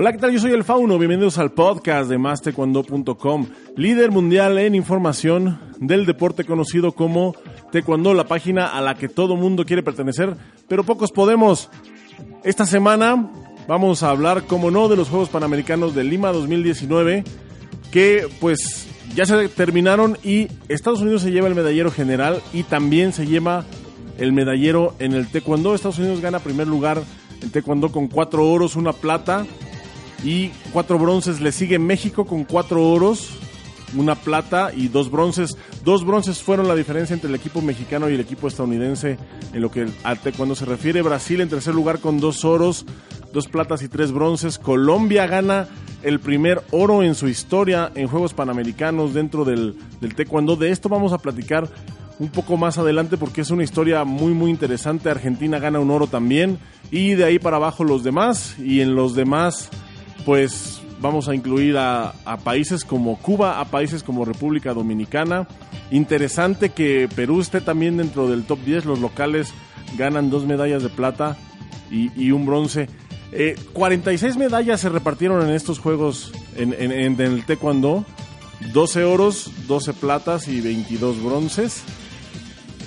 Hola, ¿qué tal? Yo soy el Fauno. Bienvenidos al podcast de mastecuando.com, líder mundial en información del deporte conocido como Taekwondo, la página a la que todo mundo quiere pertenecer, pero pocos podemos. Esta semana vamos a hablar, como no, de los Juegos Panamericanos de Lima 2019, que pues ya se terminaron y Estados Unidos se lleva el medallero general y también se lleva el medallero en el Taekwondo. Estados Unidos gana primer lugar en Taekwondo con cuatro oros, una plata y cuatro bronces. Le sigue México con cuatro oros, una plata y dos bronces. Dos bronces fueron la diferencia entre el equipo mexicano y el equipo estadounidense en lo que al taekwondo se refiere. Brasil en tercer lugar con dos oros, dos platas y tres bronces. Colombia gana el primer oro en su historia en Juegos Panamericanos dentro del, del taekwondo. De esto vamos a platicar un poco más adelante porque es una historia muy muy interesante. Argentina gana un oro también y de ahí para abajo los demás y en los demás pues vamos a incluir a, países como Cuba, a países como República Dominicana. Interesante que Perú esté también dentro del top 10. Los locales ganan dos medallas de plata y, un bronce. 46 eh, medallas se repartieron en estos juegos en, en el Taekwondo. 12 oros, 12 platas y 22 bronces.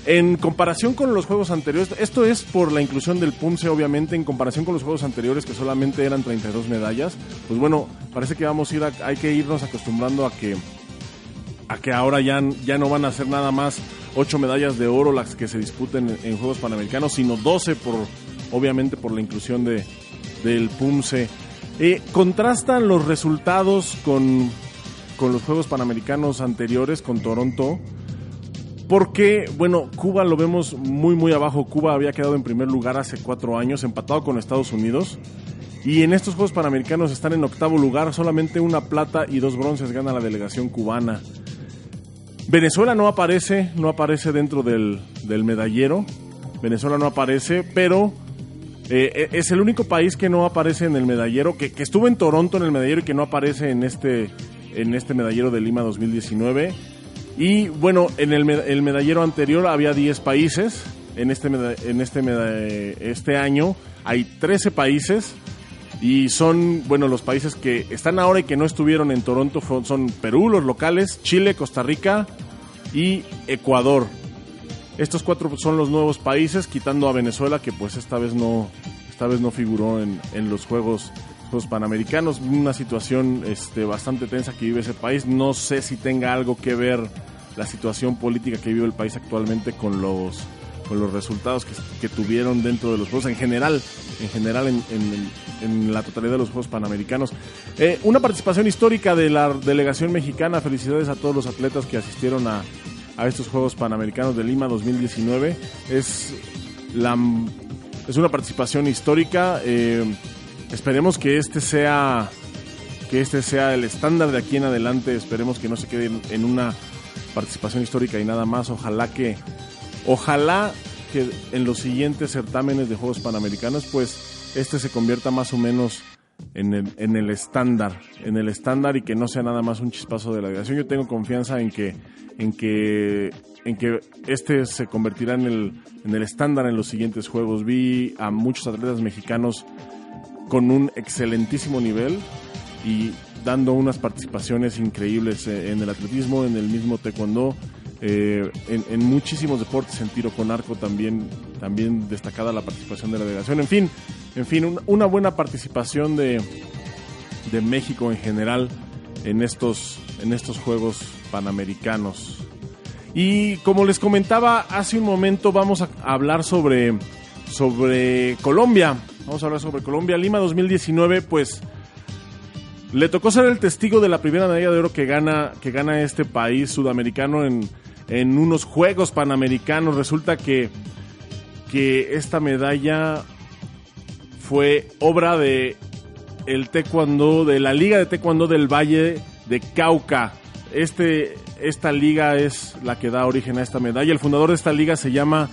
En comparación con los juegos anteriores, esto es por la inclusión del PUMSE, obviamente, en comparación con los juegos anteriores que solamente eran 32 medallas, pues bueno, parece que vamos a ir, hay que irnos acostumbrando a que, a que ahora ya, ya no van a ser nada más 8 medallas de oro las que se disputen en, Juegos Panamericanos, sino 12 por, obviamente, por la inclusión de, del PUMSE. Eh, contrastan los resultados con, con los Juegos Panamericanos anteriores, con Toronto porque, bueno, Cuba lo vemos muy, muy abajo. Cuba había quedado en primer lugar hace cuatro años, empatado con Estados Unidos. Y en estos Juegos Panamericanos están en octavo lugar, solamente una plata y dos bronces gana la delegación cubana. Venezuela no aparece, no aparece dentro del, medallero. Venezuela no aparece, pero eh, e, es el único país que no aparece en el medallero, que, que, estuvo en Toronto en el medallero y que no aparece en este, en este medallero de Lima 2019. Y bueno, en el, medallero anterior había 10 países. En este, en este, este año hay 13 países. Y son, bueno, los países que están ahora y que no estuvieron en Toronto son Perú, los locales, Chile, Costa Rica y Ecuador. Estos cuatro son los nuevos países, quitando a Venezuela, que pues esta vez no, esta vez no figuró en, en los Juegos, Juegos Panamericanos. Una situación este, bastante tensa que vive ese país. No sé si tenga algo que ver la situación política que vive el país actualmente con los con los resultados que, tuvieron dentro de los Juegos en general, en general en, la totalidad de los Juegos Panamericanos. Eh, una participación histórica de la delegación mexicana. Felicidades a todos los atletas que asistieron a, a estos Juegos Panamericanos de Lima 2019. Es, la, es una participación histórica. Eh, esperemos que este sea que este sea el estándar de aquí en adelante. Esperemos que no se quede en una participación histórica y nada más. Ojalá que, ojalá que en los siguientes certámenes de Juegos Panamericanos, pues este se convierta más o menos en el, estándar, en el estándar y que no sea nada más un chispazo de la delegación. Yo tengo confianza en que, en que, en que este se convertirá en el, en el estándar en los siguientes juegos. Vi a muchos atletas mexicanos con un excelentísimo nivel y dando unas participaciones increíbles eh, en el atletismo, en el mismo taekwondo, eh, en, muchísimos deportes, en tiro con arco también, también destacada la participación de la delegación. En fin, en fin, una buena participación de, de México en general en estos, en estos Juegos Panamericanos. Y como les comentaba hace un momento, vamos a hablar sobre, sobre Colombia. Vamos a hablar sobre Colombia. Lima 2019, pues le tocó ser el testigo de la primera medalla de oro que gana, que gana este país sudamericano en, en unos Juegos Panamericanos. Resulta que, que esta medalla fue obra de el taekwondo, de la Liga de Taekwondo del Valle de Cauca. Este, esta liga es la que da origen a esta medalla. El fundador de esta liga se llama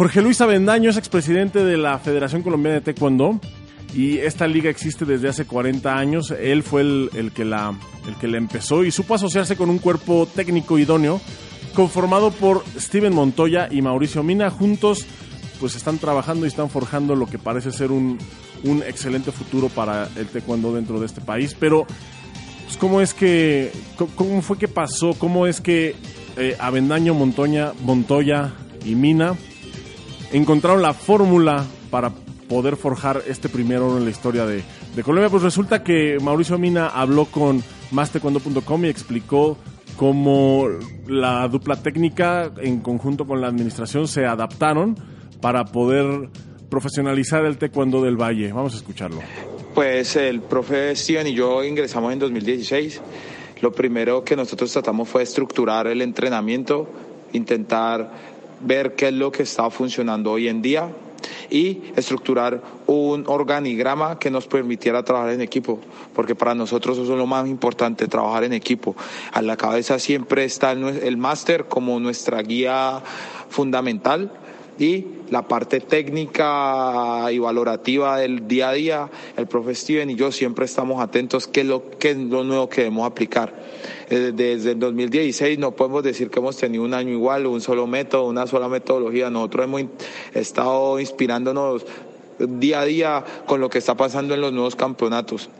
Jorge Luis Avendaño, es expresidente de la Federación Colombiana de Taekwondo y esta liga existe desde hace 40 años. Él fue el, que la, el que la empezó y supo asociarse con un cuerpo técnico idóneo conformado por Steven Montoya y Mauricio Mina. Juntos pues están trabajando y están forjando lo que parece ser un, un excelente futuro para el taekwondo dentro de este país. Pero, pues, ¿cómo es que, cómo fue que pasó? ¿Cómo es que eh, Avendaño, Montoya, Montoya y Mina encontraron la fórmula para poder forjar este primer oro en la historia de, Colombia? Pues resulta que Mauricio Mina habló con mastecuando.com y explicó cómo la dupla técnica en conjunto con la administración se adaptaron para poder profesionalizar el taekwondo del Valle. Vamos a escucharlo. Pues el profe Steven y yo ingresamos en 2016. Lo primero que nosotros tratamos fue estructurar el entrenamiento, intentar ver qué es lo que está funcionando hoy en día, y estructurar un organigrama que nos permitiera trabajar en equipo, porque para nosotros eso es lo más importante, trabajar en equipo. A la cabeza siempre está el máster como nuestra guía fundamental y la parte técnica y valorativa del día a día, el profe Steven y yo siempre estamos atentos qué es lo, qué es lo nuevo que debemos aplicar. Eh, desde el 2016 no podemos decir que hemos tenido un año igual, un solo método, una sola metodología. Nosotros hemos estado inspirándonos día a día con lo que está pasando en los nuevos campeonatos.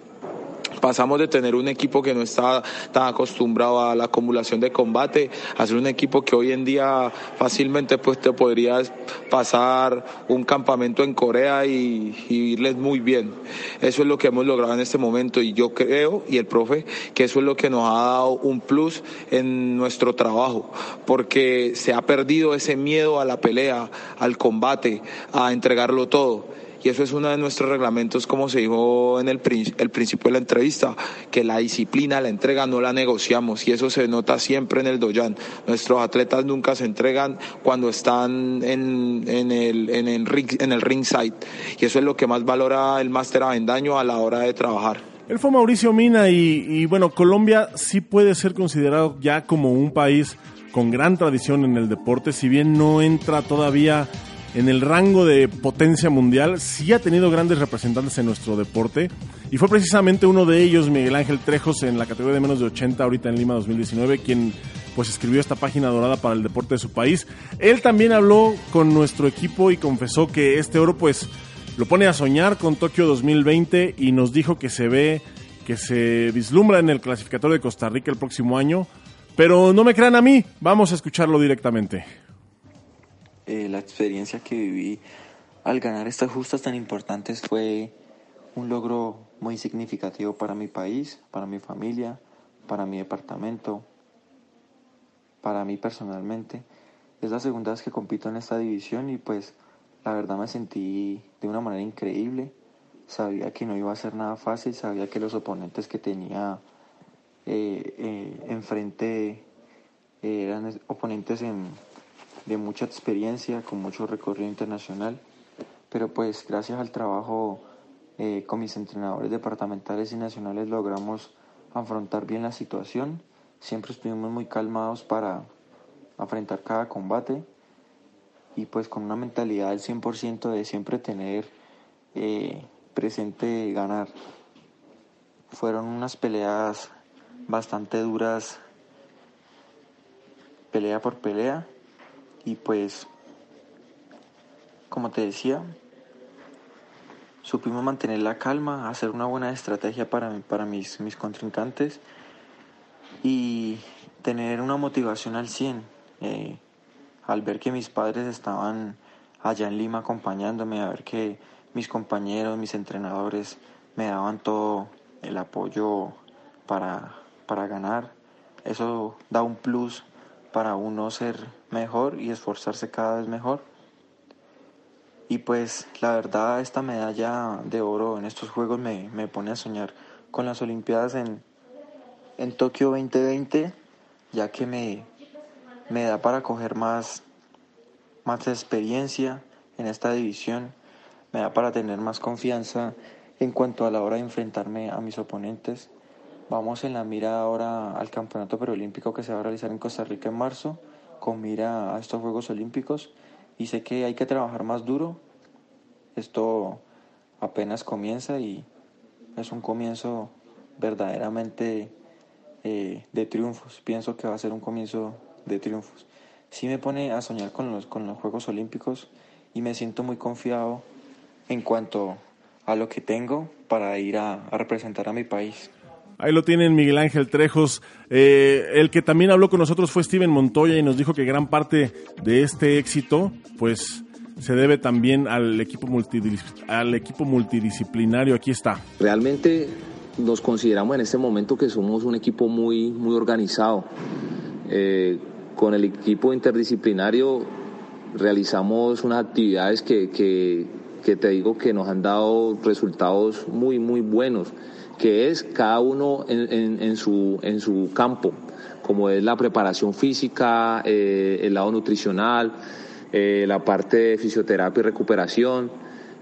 Pasamos de tener un equipo que no estaba tan acostumbrado a la acumulación de combate a ser un equipo que hoy en día fácilmente pues te podrías pasar un campamento en Corea y, irles muy bien. Eso es lo que hemos logrado en este momento y yo creo, y el profe, que eso es lo que nos ha dado un plus en nuestro trabajo, porque se ha perdido ese miedo a la pelea, al combate, a entregarlo todo y eso es uno de nuestros reglamentos, como se dijo en el, el principio de la entrevista, que la disciplina, la entrega no la negociamos y eso se nota siempre en el doyan. Nuestros atletas nunca se entregan cuando están en, en, el, en, el, ring, en el ringside y eso es lo que más valora el máster Avendaño a la hora de trabajar. Él fue Mauricio Mina y, y bueno, Colombia sí puede ser considerado ya como un país con gran tradición en el deporte, si bien no entra todavía en el rango de potencia mundial, sí ha tenido grandes representantes en nuestro deporte y fue precisamente uno de ellos, Miguel Ángel Trejos, en la categoría de menos de 80 ahorita en Lima 2019, quien pues escribió esta página dorada para el deporte de su país. Él también habló con nuestro equipo y confesó que este oro pues lo pone a soñar con Tokio 2020 y nos dijo que se ve que se vislumbra en el clasificatorio de Costa Rica el próximo año. Pero no me crean a mí, vamos a escucharlo directamente. Eh, la experiencia que viví al ganar estas justas tan importantes fue un logro muy significativo para mi país, para mi familia, para mi departamento, para mí personalmente. Es la segunda vez que compito en esta división y pues la verdad me sentí de una manera increíble. Sabía que no iba a ser nada fácil, sabía que los oponentes que tenía eh, eh, enfrente eran oponentes en de mucha experiencia, con mucho recorrido internacional, pero pues gracias al trabajo eh, con mis entrenadores departamentales y nacionales logramos afrontar bien la situación. Siempre estuvimos muy calmados para afrontar cada combate y pues con una mentalidad del 100% de siempre tener eh, presente ganar. Fueron unas peleas bastante duras, pelea por pelea, y pues, como te decía, supimos mantener la calma, hacer una buena estrategia para, para mis, mis contrincantes y tener una motivación al 100. Eh, al ver que mis padres estaban allá en Lima acompañándome, a ver que mis compañeros, mis entrenadores me daban todo el apoyo para, para ganar, eso da un plus para uno ser mejor y esforzarse cada vez mejor. Y pues la verdad esta medalla de oro en estos Juegos me, pone a soñar con las Olimpiadas en, en Tokio 2020, ya que me, me da para coger más, más experiencia en esta división, me da para tener más confianza en cuanto a la hora de enfrentarme a mis oponentes Vamos en la mira ahora al Campeonato Preolímpico que se va a realizar en Costa Rica en marzo, con mira a estos Juegos Olímpicos. Y sé que hay que trabajar más duro. Esto apenas comienza y es un comienzo verdaderamente eh, de triunfos. Pienso que va a ser un comienzo de triunfos. Sí me pone a soñar con los, con los Juegos Olímpicos y me siento muy confiado en cuanto a lo que tengo para ir a, representar a mi país. Ahí lo tienen Miguel Ángel Trejos. Eh, el que también habló con nosotros fue Steven Montoya y nos dijo que gran parte de este éxito, pues se debe también al equipo, al equipo multidisciplinario. Aquí está. Realmente nos consideramos en este momento que somos un equipo muy, muy organizado. Eh, con el equipo interdisciplinario realizamos unas actividades que, que, te digo que nos han dado resultados muy, muy buenos, que es cada uno en, su, en su campo, como es la preparación física, eh, el lado nutricional, eh, la parte de fisioterapia y recuperación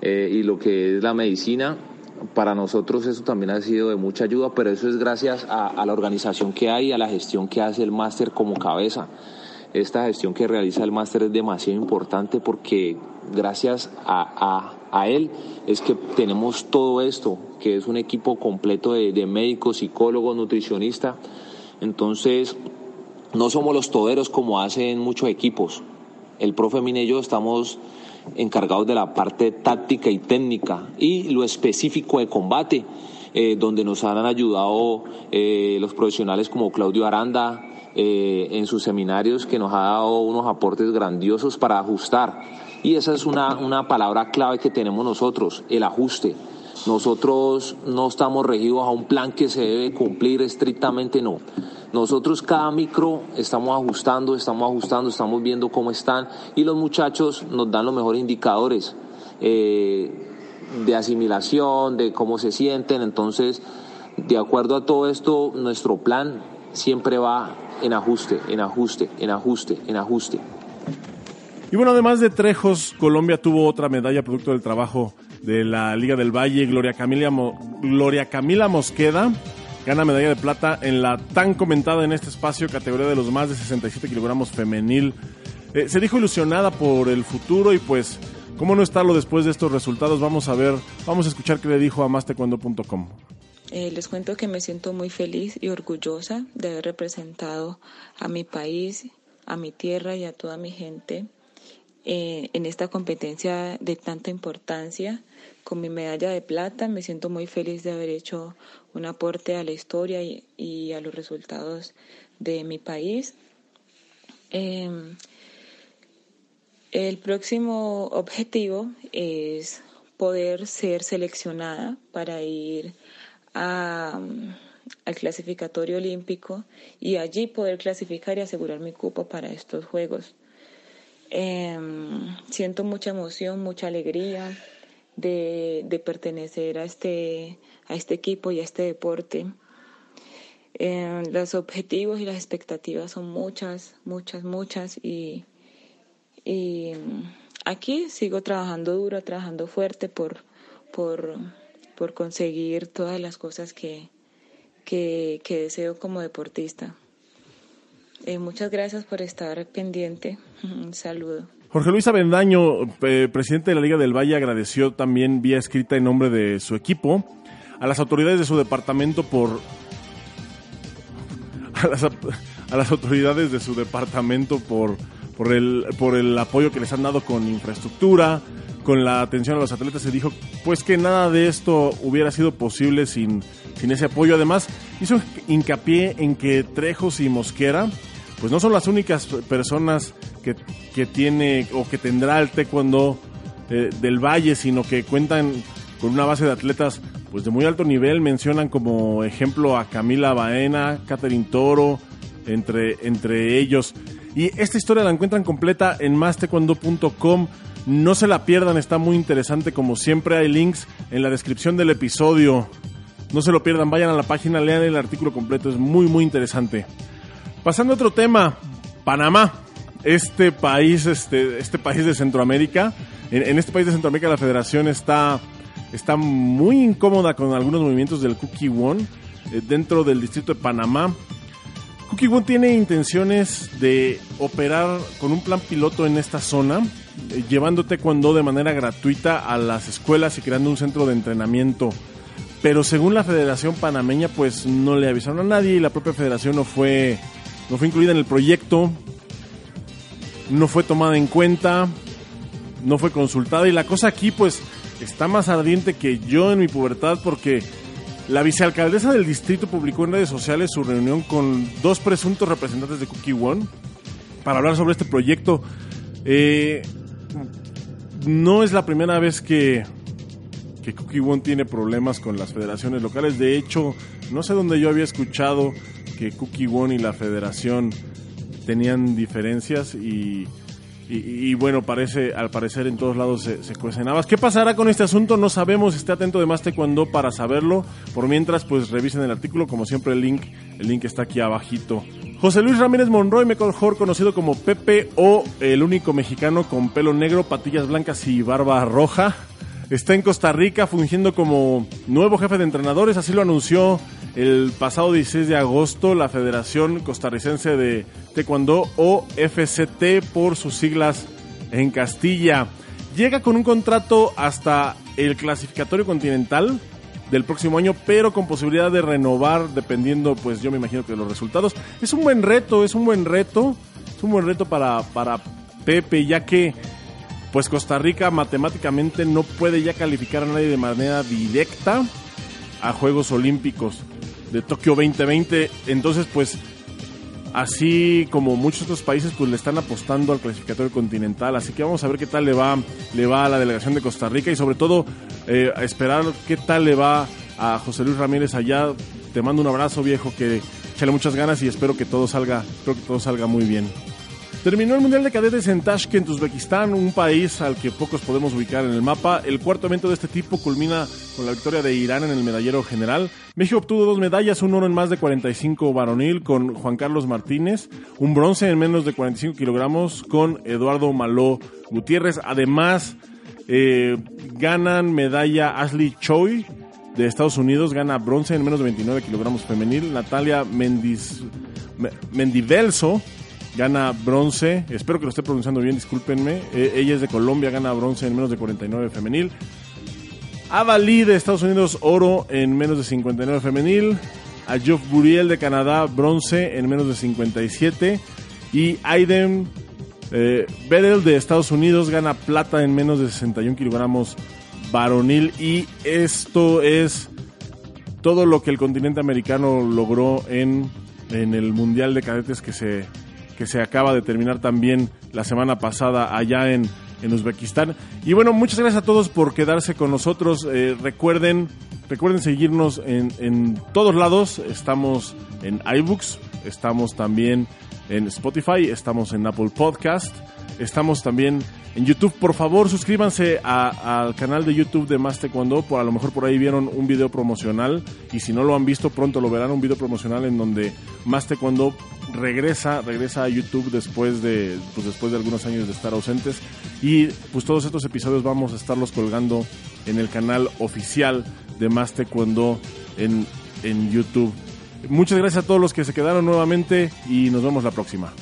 eh, y lo que es la medicina. Para nosotros eso también ha sido de mucha ayuda, pero eso es gracias a, la organización que hay a la gestión que hace el máster como cabeza. Esta gestión que realiza el máster es demasiado importante porque gracias a, él es que tenemos todo esto, que es un equipo completo de, médicos, psicólogos, nutricionistas. Entonces, no somos los toderos como hacen muchos equipos. El profe Mine y yo estamos encargados de la parte táctica y técnica y lo específico de combate, eh, donde nos han ayudado eh, los profesionales como Claudio Aranda eh, en sus seminarios, que nos ha dado unos aportes grandiosos para ajustar. Y esa es una, una palabra clave que tenemos nosotros, el ajuste. Nosotros no estamos regidos a un plan que se debe cumplir estrictamente, no. Nosotros cada micro estamos ajustando, estamos ajustando, estamos viendo cómo están y los muchachos nos dan los mejores indicadores eh, de asimilación, de cómo se sienten. Entonces, de acuerdo a todo esto, nuestro plan siempre va en ajuste, en ajuste, en ajuste, en ajuste. Y bueno, además de Trejos, Colombia tuvo otra medalla producto del trabajo de la Liga del Valle, Gloria Camila, Gloria Camila Mosqueda gana medalla de plata en la tan comentada en este espacio categoría de los más de 67 kilogramos femenil. Eh, se dijo ilusionada por el futuro y pues, ¿cómo no estarlo después de estos resultados? Vamos a ver, vamos a escuchar qué le dijo a mastecuando.com. Eh, les cuento que me siento muy feliz y orgullosa de haber representado a mi país, a mi tierra y a toda mi gente eh, en esta competencia de tanta importancia con mi medalla de plata. Me siento muy feliz de haber hecho un aporte a la historia y, a los resultados de mi país. Em, el próximo objetivo es poder ser seleccionada para ir al clasificatorio olímpico y allí poder clasificar y asegurar mi cupo para estos Juegos. Em, siento mucha emoción, mucha alegría de, pertenecer a este, a este equipo y a este deporte. Eh, los objetivos y las expectativas son muchas, muchas, muchas y, y aquí sigo trabajando duro, trabajando fuerte por, por, por conseguir todas las cosas que, que, deseo como deportista. Eh, muchas gracias por estar pendiente. Un saludo. Jorge Luis Avendaño, eh, presidente de la Liga del Valle, agradeció también vía escrita en nombre de su equipo a las autoridades de su departamento por a las, autoridades de su departamento por por el por el apoyo que les han dado con infraestructura, con la atención a los atletas. Se dijo pues que nada de esto hubiera sido posible sin sin ese apoyo. Además hizo hincapié en que Trejos y Mosquera pues no son las únicas personas que, que tiene o que tendrá el taekwondo eh, del Valle, sino que cuentan con una base de atletas pues de muy alto nivel. Mencionan como ejemplo a Camila Baena, Catherine Toro, entre, entre ellos. Y esta historia la encuentran completa en mastaekwondo.com. No se la pierdan, está muy interesante. Como siempre hay links en la descripción del episodio. No se lo pierdan, vayan a la página, lean el artículo completo, es muy muy interesante. Pasando a otro tema, Panamá, este país, este, este país de Centroamérica. En, este país de Centroamérica la federación está, está muy incómoda con algunos movimientos del Cookie One eh, dentro del distrito de Panamá. Cookie One tiene intenciones de operar con un plan piloto en esta zona, eh, llevando taekwondo de manera gratuita a las escuelas y creando un centro de entrenamiento pero según la Federación Panameña pues no le avisaron a nadie y la propia federación no fue no fue incluida en el proyecto, no fue tomada en cuenta, no fue consultada y la cosa aquí pues está más ardiente que yo en mi pubertad porque la vicealcaldesa del distrito publicó en redes sociales su reunión con dos presuntos representantes de Cookie One para hablar sobre este proyecto. Eh, no es la primera vez que, que Cookie One tiene problemas con las federaciones locales. De hecho, no sé dónde yo había escuchado que Cookie One y la federación tenían diferencias y, bueno, parece, al parecer en todos lados se, se cuecen ¿Qué pasará con este asunto? No sabemos, esté atento de más cuando para saberlo. Por mientras, pues revisen el artículo, como siempre el link, el link está aquí abajito. José Luis Ramírez Monroy, mejor conocido como Pepe o el único mexicano con pelo negro, patillas blancas y barba roja. Está en Costa Rica fungiendo como nuevo jefe de entrenadores, así lo anunció el pasado 16 de agosto la Federación Costarricense de Taekwondo o FCT por sus siglas en Castilla. Llega con un contrato hasta el clasificatorio continental del próximo año, pero con posibilidad de renovar dependiendo, pues yo me imagino que de los resultados. Es un buen reto, es un buen reto, es un buen reto para, para Pepe, ya que pues Costa Rica matemáticamente no puede ya calificar a nadie de manera directa a Juegos Olímpicos de Tokio 2020. Entonces, pues, así como muchos otros países, pues le están apostando al clasificatorio continental. Así que vamos a ver qué tal le va, le va a la delegación de Costa Rica y sobre todo eh, esperar qué tal le va a José Luis Ramírez allá. Te mando un abrazo, viejo, que échale muchas ganas y espero que todo salga, espero que todo salga muy bien. Terminó el Mundial de Cadetes en Tashkent, Uzbekistán, un país al que pocos podemos ubicar en el mapa. El cuarto evento de este tipo culmina con la victoria de Irán en el medallero general. México obtuvo dos medallas, un oro en más de 45 varonil con Juan Carlos Martínez, un bronce en menos de 45 kilogramos con Eduardo Maló Gutiérrez. Además, eh, ganan medalla Ashley Choi de Estados Unidos, gana bronce en menos de 29 kilogramos femenil. Natalia Mendiz, Mendivelso gana bronce, espero que lo esté pronunciando bien, discúlpenme. Eh, ella es de Colombia, gana bronce en menos de 49 femenil. Avali de Estados Unidos, oro en menos de 59 femenil. A Geoff Buriel de Canadá, bronce en menos de 57. Y Aiden eh, de Estados Unidos gana plata en menos de 61 kilogramos varonil. Y esto es todo lo que el continente americano logró en, en el Mundial de Cadetes que se que se acaba de terminar también la semana pasada allá en, en Uzbekistán. Y bueno, muchas gracias a todos por quedarse con nosotros. Eh, recuerden, recuerden seguirnos en, en todos lados. Estamos en iBooks, estamos también en Spotify, estamos en Apple Podcast, estamos también en YouTube. Por favor, suscríbanse al canal de YouTube de Más Taekwondo. Por, a lo mejor por ahí vieron un video promocional y si no lo han visto, pronto lo verán, un video promocional en donde Más Taekwondo regresa, regresa a YouTube después de, pues después de algunos años de estar ausentes. Y pues todos estos episodios vamos a estarlos colgando en el canal oficial de Más Taekwondo en, en YouTube. Muchas gracias a todos los que se quedaron nuevamente y nos vemos la próxima.